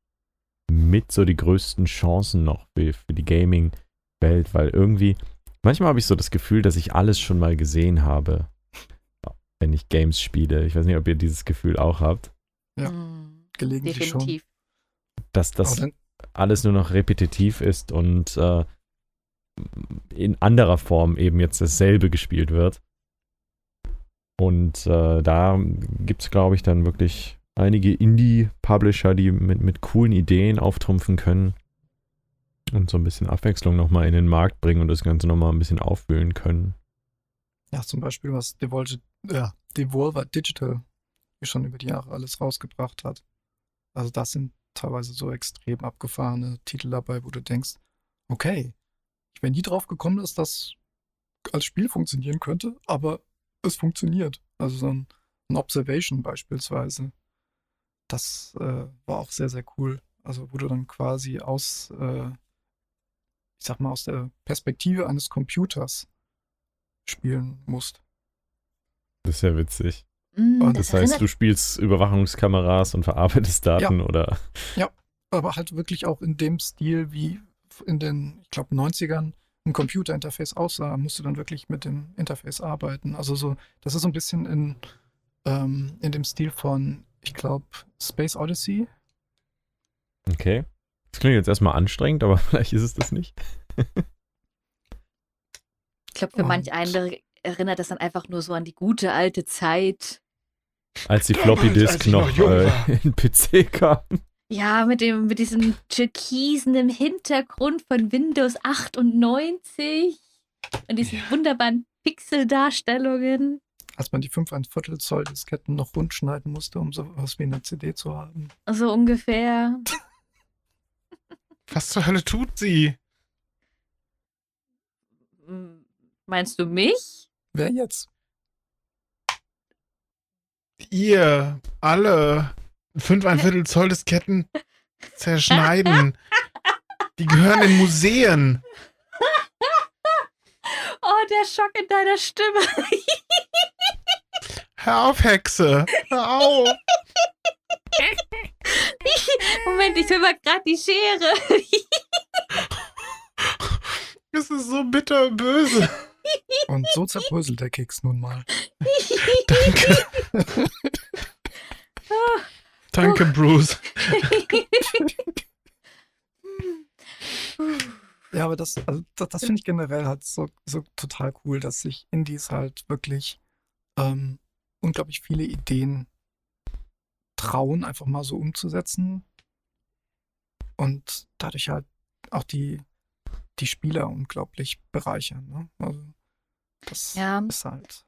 mit so die größten Chancen noch für, für die Gaming-Welt, weil irgendwie, manchmal habe ich so das Gefühl, dass ich alles schon mal gesehen habe, wenn ich Games spiele. Ich weiß nicht, ob ihr dieses Gefühl auch habt, Ja. Mm, Gelegentlich schon. definitiv. dass das alles nur noch repetitiv ist und äh, in anderer Form eben jetzt dasselbe gespielt wird. Und äh, da gibt es, glaube ich, dann wirklich einige Indie-Publisher, die mit, mit coolen Ideen auftrumpfen können und so ein bisschen Abwechslung nochmal in den Markt bringen und das Ganze nochmal ein bisschen aufwühlen können. ja, zum Beispiel, was Devolver, ja, Devolver Digital schon über die Jahre alles rausgebracht hat. Also das sind teilweise so extrem abgefahrene Titel dabei, wo du denkst, okay, ich wäre nie drauf gekommen, dass das als Spiel funktionieren könnte, aber es funktioniert. Also so ein, ein Observation beispielsweise. Das äh, war auch sehr, sehr cool. Also wo du dann quasi aus, äh, ich sag mal, aus der Perspektive eines Computers spielen musst. Das ist ja witzig. Mm, Und Das das heißt, du spielst Überwachungskameras und verarbeitest Daten oder. aber halt wirklich auch in dem Stil, wie in den, ich glaube, 90ern ein Computer-Interface aussah, musst du dann wirklich mit dem Interface arbeiten. Also so, das ist so ein bisschen in, ähm, in dem Stil von, ich glaube, Space Odyssey. Okay. Das klingt jetzt erstmal anstrengend, aber vielleicht ist es das nicht. Ich glaube, für Oh. manch andere erinnert das dann einfach nur so an die gute alte Zeit. Als die Floppy Disk noch noch äh, in PC kam. Ja, mit dem, mit diesem Türkisen im Hintergrund von Windows 98 und diesen Ja. wunderbaren Pixeldarstellungen. Als man die 5 ein Viertel Zoll Disketten noch rund schneiden musste, um sowas wie eine CD zu haben. So ungefähr. Was zur Hölle tut sie? Meinst du mich? Wer jetzt? Ihr alle fünf ein Viertel Zoll Disketten zerschneiden. Die gehören in Museen. Oh, der Schock in deiner Stimme. Hör auf, Hexe. Hör auf. Moment, ich will mal gerade die Schere. Das ist so bitter und böse. Und so zerbröselt der Keks nun mal. Danke. Danke, Bruce. Ja, aber das, also das, das finde ich generell halt so, so total cool, dass sich Indies halt wirklich ähm, unglaublich viele Ideen trauen, einfach mal so umzusetzen. Und dadurch halt auch die, die Spieler unglaublich bereichern. Ne? Also das Ja. ist halt.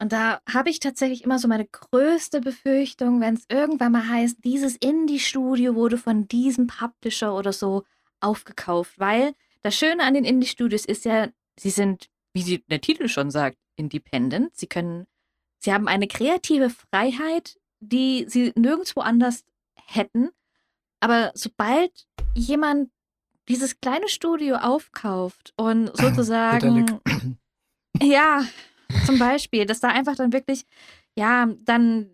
Und da habe ich tatsächlich immer so meine größte Befürchtung, wenn es irgendwann mal heißt, dieses Indie-Studio wurde von diesem Publisher oder so aufgekauft. Weil das Schöne an den Indie-Studios ist ja, sie sind, wie der Titel schon sagt, independent. Sie können, sie haben eine kreative Freiheit, die sie nirgendwo anders hätten. Aber sobald jemand dieses kleine Studio aufkauft und sozusagen ja, zum Beispiel, dass da einfach dann wirklich, ja, dann,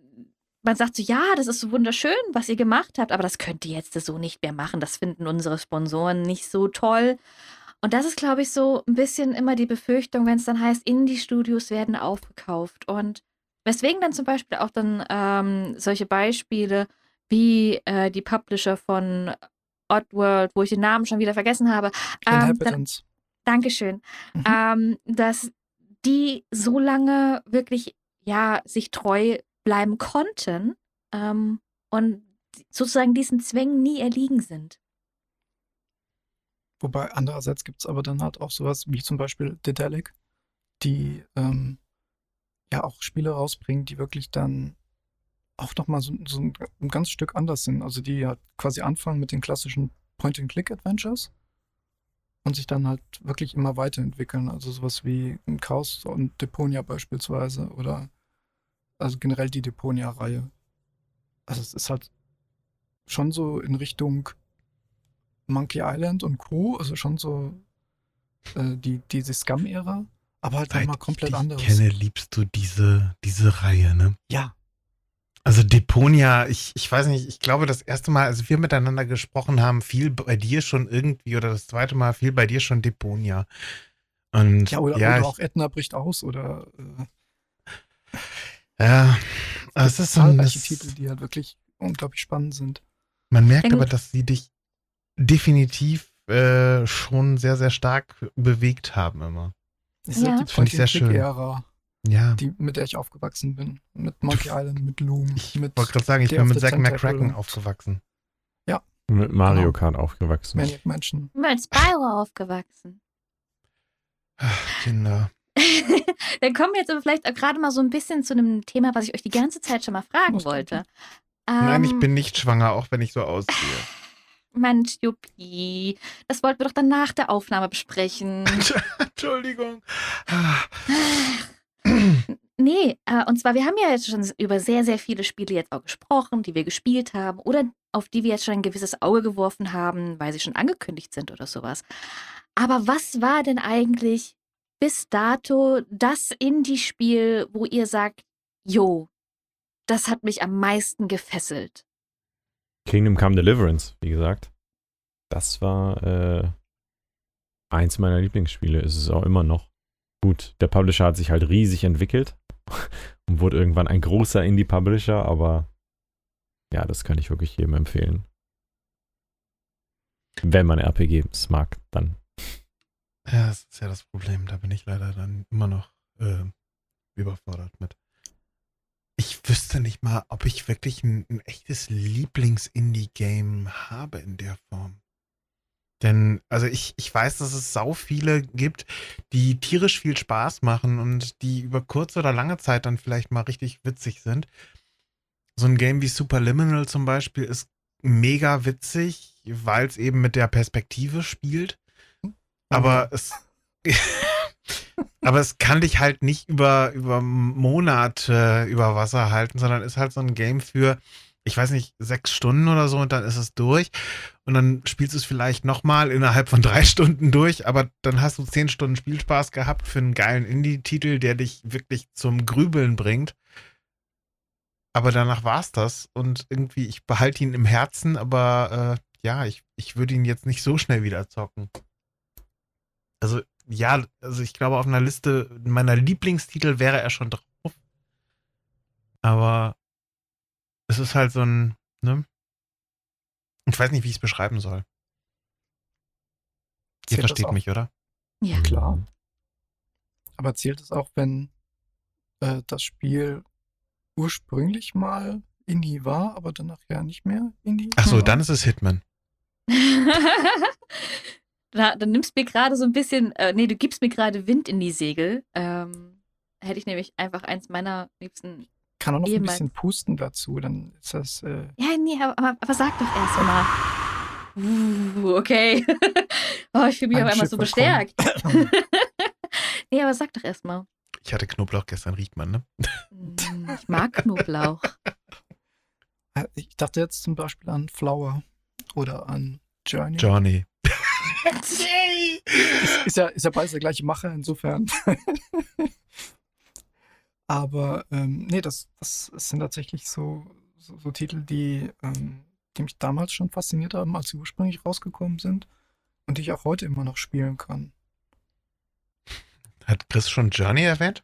man sagt so, ja, das ist so wunderschön, was ihr gemacht habt, aber das könnt ihr jetzt so nicht mehr machen. Das finden unsere Sponsoren nicht so toll. Und das ist, glaube ich, so ein bisschen immer die Befürchtung, wenn es dann heißt, Indie-Studios werden aufgekauft. Und weswegen dann zum Beispiel auch dann ähm, solche Beispiele wie äh, die Publisher von Oddworld, wo ich den Namen schon wieder vergessen habe, ähm, dann Inhabitants. Dankeschön, Mhm. ähm, dass die so lange wirklich ja sich treu bleiben konnten ähm, und sozusagen diesen Zwängen nie erliegen sind. Wobei andererseits gibt es aber dann halt auch sowas wie zum Beispiel Dedelic, die ähm, ja auch Spiele rausbringen, die wirklich dann auch nochmal so, so ein, ein ganz Stück anders sind. Also die ja quasi anfangen mit den klassischen Point-and-Click-Adventures und sich dann halt wirklich immer weiterentwickeln. Also sowas wie ein Chaos und Deponia beispielsweise oder also generell die Deponia-Reihe. Also es ist halt schon so in Richtung Monkey Island und Co., also schon so äh, die, diese Scum-Ära, aber halt nochmal komplett ich anderes. kenne, liebst du diese, diese Reihe, ne? Ja, Also Deponia, ich, ich weiß nicht, ich glaube, das erste Mal, als wir miteinander gesprochen haben, fiel bei dir schon irgendwie, oder das zweite Mal fiel bei dir schon Deponia. Und ja oder, ja, oder auch Edna bricht aus oder äh, ja es ist so ein, Titel, die halt wirklich unglaublich spannend sind. man merkt aber, dass sie dich definitiv äh, schon sehr, sehr stark bewegt haben immer. Das ist Ja. halt die Finde ich sehr schön. Point-and-Click-Ära, Ja. die, mit der ich aufgewachsen bin. Mit Monkey Island, mit Loom, Ich mit wollte gerade sagen, ich Day bin mit Zack McCracken aufgewachsen. Mit Mario Genau. Kart aufgewachsen. Maniac Mansion. Als Spyro aufgewachsen. Ach, Kinder. Dann kommen wir jetzt aber vielleicht auch gerade mal so ein bisschen zu einem Thema, was ich euch die ganze Zeit schon mal fragen wollte. Nein, ich Ähm, bin nicht schwanger, auch wenn ich so aussehe. Mensch, Juppie, das wollten wir doch dann nach der Aufnahme besprechen. Entschuldigung. Nee, äh, und zwar, wir haben ja jetzt schon über sehr, sehr viele Spiele jetzt auch gesprochen, die wir gespielt haben oder auf die wir jetzt schon ein gewisses Auge geworfen haben, weil sie schon angekündigt sind oder sowas. Aber was war denn eigentlich bis dato das Indie-Spiel, wo ihr sagt, jo, das hat mich am meisten gefesselt? Kingdom Come Deliverance, wie gesagt. Das war äh, eins meiner Lieblingsspiele, ist es auch immer noch. Gut, der Publisher hat sich halt riesig entwickelt und wurde irgendwann ein großer Indie-Publisher, aber ja, das kann ich wirklich jedem empfehlen. Wenn man RPGs mag, dann. Ja, das ist ja das Problem. Da bin ich leider dann immer noch äh, überfordert mit. Ich wüsste nicht mal, ob ich wirklich ein, ein echtes Lieblings-Indie-Game habe in der Form. Denn, also ich, ich weiß, dass es sau viele gibt, die tierisch viel Spaß machen und die über kurze oder lange Zeit dann vielleicht mal richtig witzig sind. So ein Game wie Superliminal zum Beispiel ist mega witzig, weil es eben mit der Perspektive spielt. Aber es. aber es kann dich halt nicht über, über Monate über Wasser halten, sondern ist halt so ein Game für, ich weiß nicht, sechs Stunden oder so und dann ist es durch. Und dann spielst du es vielleicht nochmal innerhalb von drei Stunden durch, aber dann hast du zehn Stunden Spielspaß gehabt für einen geilen Indie-Titel, der dich wirklich zum Grübeln bringt. Aber danach war's das. Und irgendwie, ich behalte ihn im Herzen, aber äh, ja, ich, ich würde ihn jetzt nicht so schnell wieder zocken. Also, ja, also ich glaube, auf einer Liste meiner Lieblingstitel wäre er schon drauf. Aber es ist halt so ein, ne? Ich weiß nicht, wie ich es beschreiben soll. Ihr versteht mich, oder? Ja. Klar. Aber zählt es auch, wenn äh, das Spiel ursprünglich mal Indie war, aber dann nachher nicht mehr Indie? Achso, Mhm. dann ist es Hitman. da, dann nimmst du mir gerade so ein bisschen, äh, nee, du gibst mir gerade Wind in die Segel. Ähm, hätte ich nämlich einfach eins meiner liebsten. Kann auch noch ein Ehemals. bisschen pusten dazu, dann ist das. Äh, Ja, nee, aber, aber, sag doch erst mal. Uh, okay. oh, ich fühle mich Ein auf einmal so bestärkt. nee, aber sag doch erst mal. Ich hatte Knoblauch gestern, riecht man, ne? Mm, Ich mag Knoblauch. äh, ich dachte jetzt zum Beispiel an Flower oder an Journey. Johnny. Ist ja, ist ja beides der gleiche Macher, insofern. Aber ähm, nee, das, das sind tatsächlich so, so, so Titel, die, ähm, die mich damals schon fasziniert haben, als sie ursprünglich rausgekommen sind und die ich auch heute immer noch spielen kann. Hat Chris schon Journey erwähnt?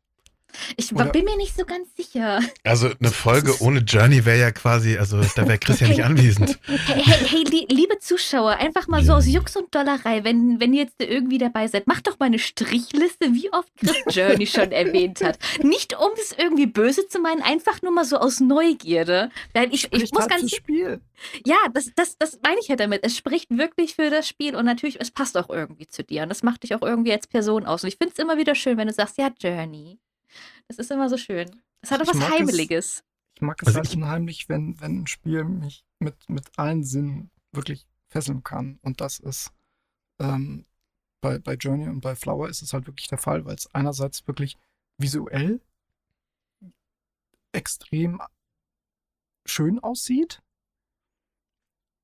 Ich Oder- bin mir nicht so ganz sicher. Also eine Folge ohne Journey wäre ja quasi, also da wäre Chris ja nicht anwesend. Hey, hey, hey lie- liebe Zuschauer, einfach mal so aus Jux und Dollerei, wenn, wenn ihr jetzt irgendwie dabei seid, macht doch mal eine Strichliste, wie oft Chris Journey schon erwähnt hat. Nicht um es irgendwie böse zu meinen, einfach nur mal so aus Neugierde. Weil ich, ich Spricht muss halt ganz Spiel. Ja, das, das, das meine ich ja damit. Es spricht wirklich für das Spiel und natürlich, es passt auch irgendwie zu dir und das macht dich auch irgendwie als Person aus. Und ich finde es immer wieder schön, wenn du sagst, ja, Journey. Das ist immer so schön. Es hat auch Ich was es- Heimeliges. Ich mag es Also halt ich- unheimlich, wenn, wenn ein Spiel mich mit, mit allen Sinnen wirklich fesseln kann. Und das ist ähm, bei, bei Journey und bei Flower ist es halt wirklich der Fall, weil es einerseits wirklich visuell extrem schön aussieht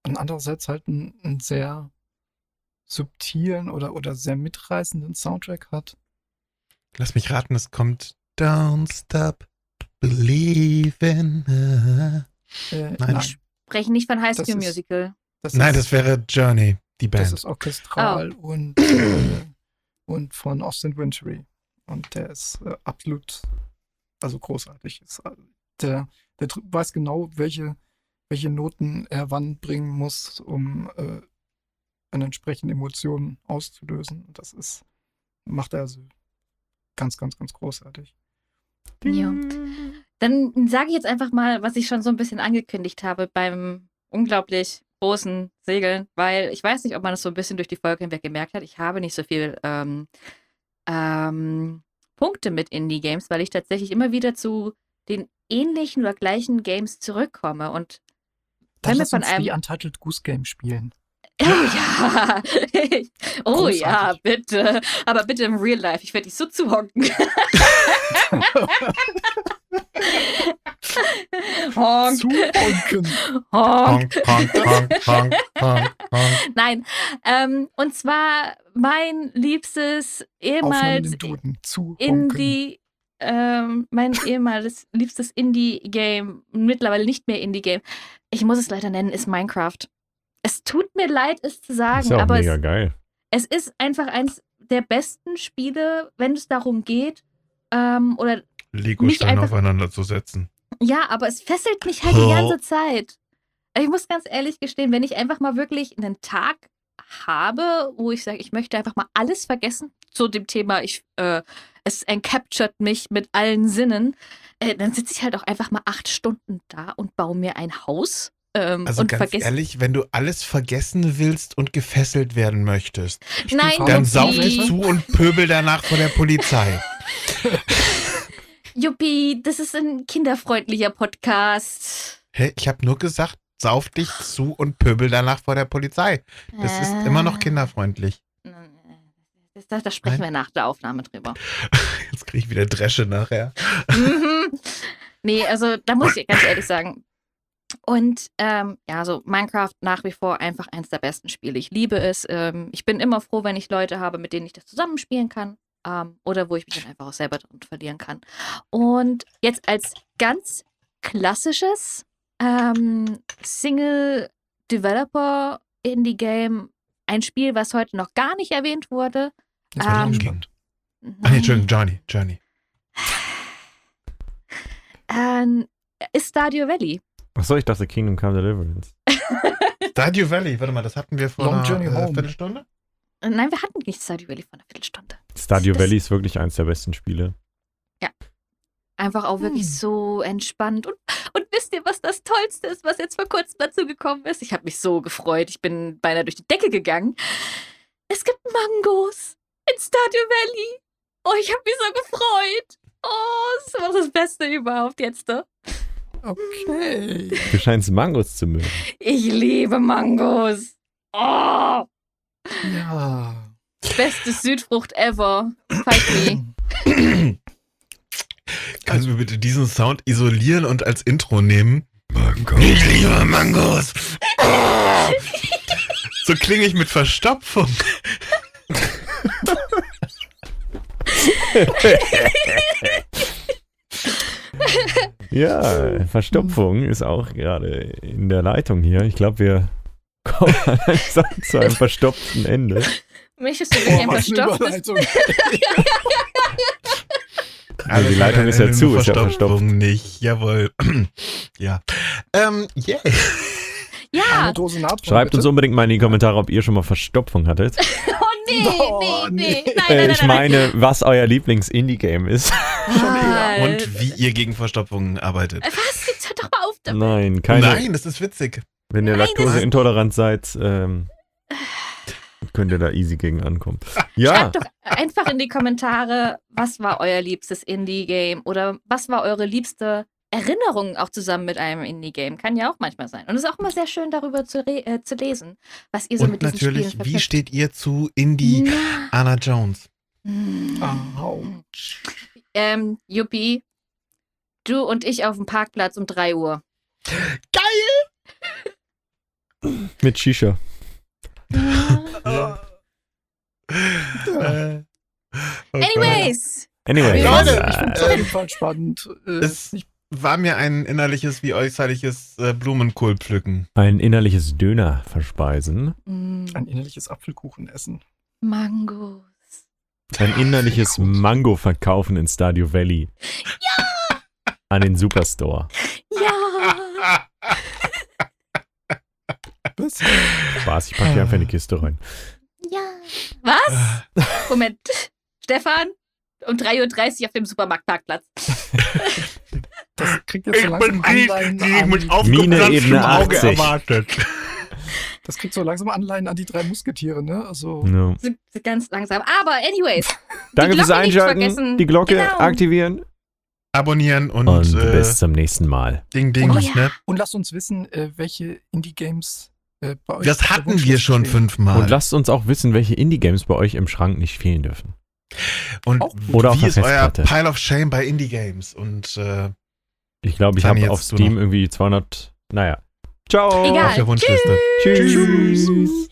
und andererseits halt einen, einen sehr subtilen oder, oder sehr mitreißenden Soundtrack hat. Lass mich raten, es kommt Don't Stop Believing. Äh, Nein. nein, Sprechen nicht von High Das School ist- Musical. das Nein, ist- das wäre Journey, die Das Band. ist orchestral Oh. und, äh, und von Austin Wintory. Und der ist äh, absolut, also großartig. Ist, äh, der, der weiß genau, welche, welche Noten er wann bringen muss, um äh, eine entsprechende Emotion auszulösen. Und das ist, macht er also ganz, ganz, ganz großartig. Ja. Dann sage ich jetzt einfach mal, was ich schon so ein bisschen angekündigt habe beim unglaublich großen Segeln, weil ich weiß nicht, ob man das so ein bisschen durch die Folge hinweg gemerkt hat. Ich habe nicht so viel ähm, ähm, Punkte mit Indie-Games, weil ich tatsächlich immer wieder zu den ähnlichen oder gleichen Games zurückkomme. Und Dann Wenn wir lass von uns einem- die Untitled Goose Game spielen. Oh ja, oh ja, Großartig. bitte. Aber bitte im Real Life. Ich werde dich so zuhocken. Honk, Zu Onken. honk. Honk, honk, honk, honk, honk, honk. Nein, ähm, und zwar mein liebstes ehemals den Duden. Zu Onken. Indie, ähm, mein ehemals liebstes Indie-Game, mittlerweile nicht mehr Indie-Game, ich muss es leider nennen, ist Minecraft. Es tut mir leid, es zu Ist sagen, ja auch aber mega es, geil. es ist einfach eins der besten Spiele, wenn es darum geht, ähm, oder Lego-Steine einfach- aufeinander zu setzen. ja, aber es fesselt mich halt die ganze Zeit. Ich muss ganz ehrlich gestehen, wenn ich einfach mal wirklich einen Tag habe, wo ich sage, ich möchte einfach mal alles vergessen zu dem Thema, ich, äh, es encaptured mich mit allen Sinnen, äh, dann sitze ich halt auch einfach mal acht Stunden da und baue mir ein Haus. Ähm, Also und ganz ehrlich, wenn du alles vergessen willst und gefesselt werden möchtest, Nein, dann Juppie. sauf dich zu und pöbel danach vor der Polizei. Juppie, das ist ein kinderfreundlicher Podcast. Hä, ich habe nur gesagt, sauf dich zu und pöbel danach vor der Polizei. Das ist immer noch Äh, kinderfreundlich. Das, das, das sprechen Nein? wir nach der Aufnahme drüber. Jetzt kriege ich wieder Dresche nachher. Mhm. nee, also da muss ich ganz ehrlich sagen. Und ähm, ja, so Minecraft nach wie vor einfach eins der besten Spiele. Ich liebe es. Ähm, ich bin immer froh, wenn ich Leute habe, mit denen ich das zusammenspielen kann. Ähm, oder wo ich mich dann einfach auch selber drin verlieren kann. Und jetzt als ganz klassisches ähm, Single-Developer Indie-Game, ein Spiel, was heute noch gar nicht erwähnt wurde. Jetzt bin ich gespannt. Ach nee, Entschuldigung, Johnny, Johnny. Ähm, ist Stardew Valley. Achso, ich dachte Kingdom Come Deliverance. Stardew Valley, warte mal, das hatten wir vor Long einer Journey äh, Home. Viertelstunde? Äh, Nein, wir hatten nicht Stardew Valley von einer Viertelstunde. Stardew Das- Valley ist wirklich eins der besten Spiele. Einfach auch wirklich Hm. so entspannt. Und, und wisst ihr, was das Tollste ist, was jetzt vor kurzem dazu gekommen ist? Ich habe mich so gefreut. Ich bin beinahe durch die Decke gegangen. Es gibt Mangos in Stardew Valley. Oh, ich habe mich so gefreut. Oh, das war das Beste überhaupt jetzt. Ne? Okay. Du scheinst Mangos zu mögen. Ich liebe Mangos. Oh, Ja. beste Südfrucht ever. Fight me. Kannst du mir bitte diesen Sound isolieren und als Intro nehmen? Mangos. Ich liebe Mangos. Oh. so klinge ich mit Verstopfung. Ja, Verstopfung ist auch gerade in der Leitung hier. Ich glaube, wir kommen langsam zu einem verstopften Ende. Möchtest du eine verstopftes Überleitung. Alles die Leitung ist ja zu, ist ja Verstopfung nicht. Jawohl. ja. Ähm, yeah. Ja. Schreibt bitte. uns unbedingt mal in die Kommentare, ob ihr schon mal Verstopfung hattet. Nee, Oh, nee, nee. nee. Nein, Äh, nein, nein, ich nein, meine, was euer Lieblings-Indie-Game ist. nein. Und wie ihr gegen Verstopfungen arbeitet. Was? Jetzt hört doch mal auf damit. Nein, keine. Nein, das ist witzig. Wenn ihr Nein, laktoseintolerant seid, ähm, könnt ihr da easy gegen ankommen. Ja, Schreibt doch einfach in die Kommentare, was war euer liebstes Indie-Game oder was war eure liebste Erinnerung auch zusammen mit einem Indie-Game. Kann ja auch manchmal sein. Und es ist auch immer sehr schön, darüber zu, äh, zu lesen, was ihr so Und mit diesen natürlich, Spielen wie verknüpft. steht ihr zu Indie Na. Anna Jones? Hm. Au. Ähm, Yuppie, du und ich auf dem Parkplatz um 3 Uhr. mit Shisha. Äh, oh Anyways, Anyway, Leute, Ich finde es äh, auf jeden Fall spannend. Äh, Es war mir ein innerliches wie äußerliches äh, Blumenkohl pflücken. ein innerliches Döner verspeisen, mm, ein innerliches Apfelkuchen essen. Mangos. ein innerliches Mango verkaufen in Stadio Valley. Ja! An den Superstore. Ja! Was? Spaß, ich packe die einfach in die Kiste rein. Ja. Was? Moment. Stefan, um 3.30 Uhr auf dem Supermarktparkplatz. Das kriegt jetzt so langsam Anleihen an, Mine Ebene 80. Das kriegt so langsam Anleihen an die drei Musketiere, ne? Also No. So ganz langsam. Aber anyways. Danke fürs Einschalten, die Glocke Genau. aktivieren Abonnieren und, und äh, bis zum nächsten Mal. Ding Ding, Oh ja. ne? und lasst uns wissen, äh, welche Indie-Games äh, bei euch. Das hatten wir schon fünfmal. Und lasst uns auch wissen, welche Indie-Games bei euch im Schrank nicht fehlen dürfen. Und Auch. Oder auf wie der ist euer. Pile of Shame bei Indie Games? Und äh, Ich glaube, ich habe auf Steam irgendwie 200. Naja. Ciao. Egal. auf der Wunschliste. Tschüss. Tschüss.